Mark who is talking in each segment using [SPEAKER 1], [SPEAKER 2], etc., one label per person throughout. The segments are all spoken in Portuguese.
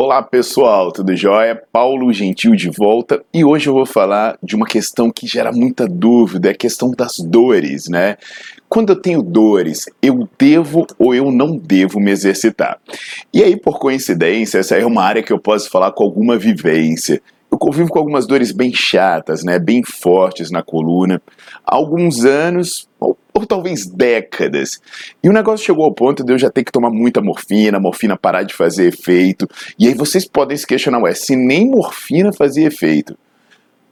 [SPEAKER 1] Olá pessoal, tudo jóia? Paulo Gentil de volta e hoje eu vou falar de uma questão que gera muita dúvida, é a questão das dores, né? Quando eu tenho dores, eu devo ou eu não devo me exercitar? E aí, por coincidência, essa é uma área que eu posso falar com alguma vivência. Eu convivo com algumas dores bem chatas, né, bem fortes na coluna, há alguns anos, ou, ou, talvez décadas. E o negócio chegou ao ponto de eu já ter que tomar muita morfina, a morfina parar de fazer efeito. E aí vocês podem se questionar, ué, se nem morfina fazia efeito,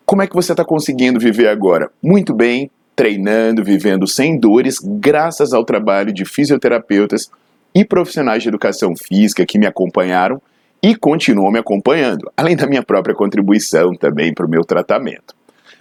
[SPEAKER 1] como é que você está conseguindo viver agora? Muito bem, treinando, vivendo sem dores, graças ao trabalho de fisioterapeutas e profissionais de educação física que me acompanharam e continuam me acompanhando, além da minha própria contribuição também para o meu tratamento.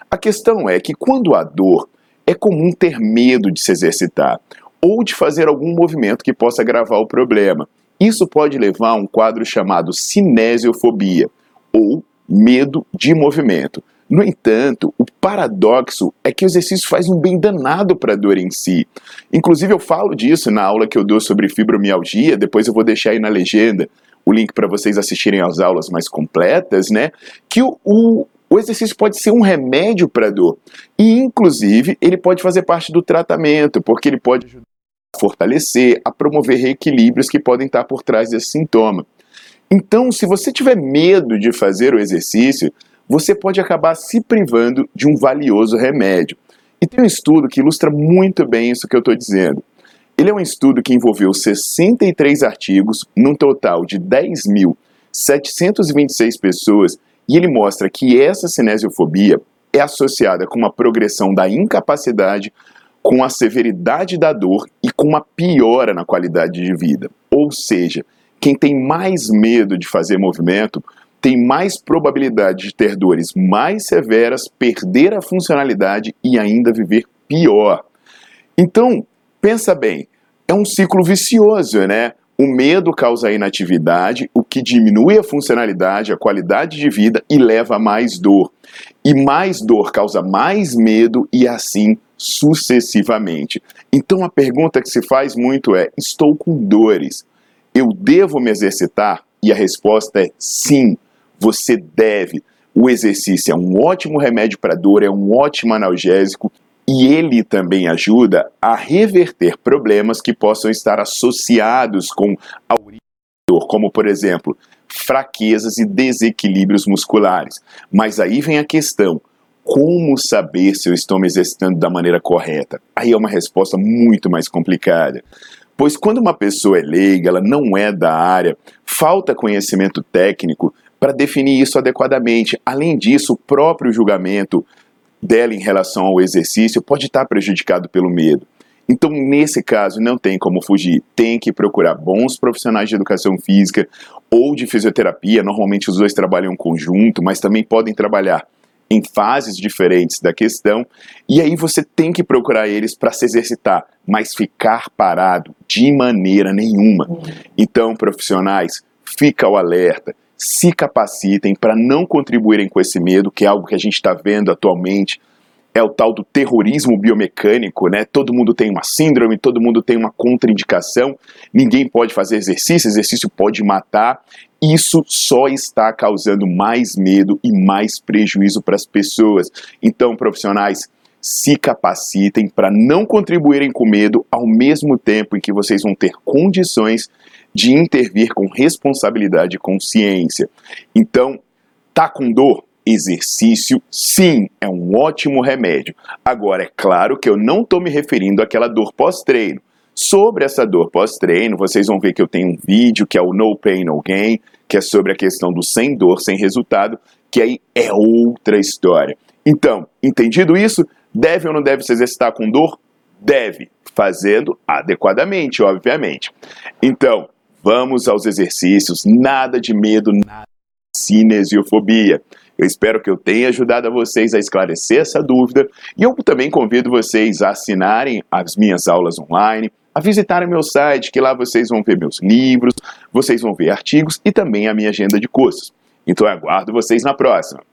[SPEAKER 1] A questão é que quando há dor, é comum ter medo de se exercitar ou de fazer algum movimento que possa agravar o problema. Isso pode levar a um quadro chamado cinesiofobia ou medo de movimento. No entanto, o paradoxo é que o exercício faz um bem danado para a dor em si. Inclusive, eu falo disso na aula que eu dou sobre fibromialgia, depois eu vou deixar aí na legenda o link para vocês assistirem às aulas mais completas, né? Que o, o, o exercício pode ser um remédio para a dor. E, inclusive, ele pode fazer parte do tratamento, porque ele pode ajudar a fortalecer, a promover reequilíbrios que podem estar por trás desse sintoma. Então, se você tiver medo de fazer o exercício, você pode acabar se privando de um valioso remédio. E tem um estudo que ilustra muito bem isso que eu estou dizendo. Ele é um estudo que envolveu 63 artigos, num total de 10.726 pessoas, e ele mostra que essa cinesiofobia é associada com uma progressão da incapacidade, com a severidade da dor e com uma piora na qualidade de vida. Ou seja, quem tem mais medo de fazer movimento tem mais probabilidade de ter dores mais severas, perder a funcionalidade e ainda viver pior. Então, Pensa bem, é um ciclo vicioso, né? O medo causa inatividade, o que diminui a funcionalidade, a qualidade de vida e leva a mais dor. E mais dor causa mais medo e assim sucessivamente. Então a pergunta que se faz muito é: estou com dores, eu devo me exercitar? E a resposta é sim, você deve. O exercício é um ótimo remédio para dor, é um ótimo analgésico e ele também ajuda a reverter problemas que possam estar associados com a origem dor, como por exemplo, fraquezas e desequilíbrios musculares. Mas aí vem a questão: como saber se eu estou me exercitando da maneira correta? Aí é uma resposta muito mais complicada. Pois quando uma pessoa é leiga, ela não é da área, falta conhecimento técnico para definir isso adequadamente. Além disso, o próprio julgamento dela em relação ao exercício pode estar prejudicado pelo medo. Então, nesse caso, não tem como fugir. Tem que procurar bons profissionais de educação física ou de fisioterapia. Normalmente os dois trabalham em conjunto, mas também podem trabalhar em fases diferentes da questão. E aí você tem que procurar eles para se exercitar, mas ficar parado de maneira nenhuma. Uhum. Então, profissionais, fica o alerta se capacitem para não contribuírem com esse medo, que é algo que a gente está vendo atualmente. É o tal do terrorismo biomecânico, né? Todo mundo tem uma síndrome, todo mundo tem uma contraindicação, ninguém pode fazer exercício, exercício pode matar. Isso só está causando mais medo e mais prejuízo para as pessoas. Então, profissionais, se capacitem para não contribuírem com medo ao mesmo tempo em que vocês vão ter condições de intervir com responsabilidade e consciência. Então, Tá com dor? Exercício, sim, é um ótimo remédio. Agora, é claro que eu não estou me referindo àquela dor pós-treino. Sobre essa dor pós-treino, vocês vão ver que eu tenho um vídeo que é o No Pain No Gain, que é sobre a questão do sem dor, sem resultado, que aí é outra história. Então, entendido isso, deve ou não deve se exercitar com dor? Deve, fazendo adequadamente, obviamente. Então, vamos aos exercícios, nada de medo, nada de cinesiofobia. Eu espero que eu tenha ajudado a vocês a esclarecer essa dúvida e eu também convido vocês a assinarem as minhas aulas online, a visitarem meu site, que lá vocês vão ver meus livros, vocês vão ver artigos e também a minha agenda de cursos. Então eu aguardo vocês na próxima.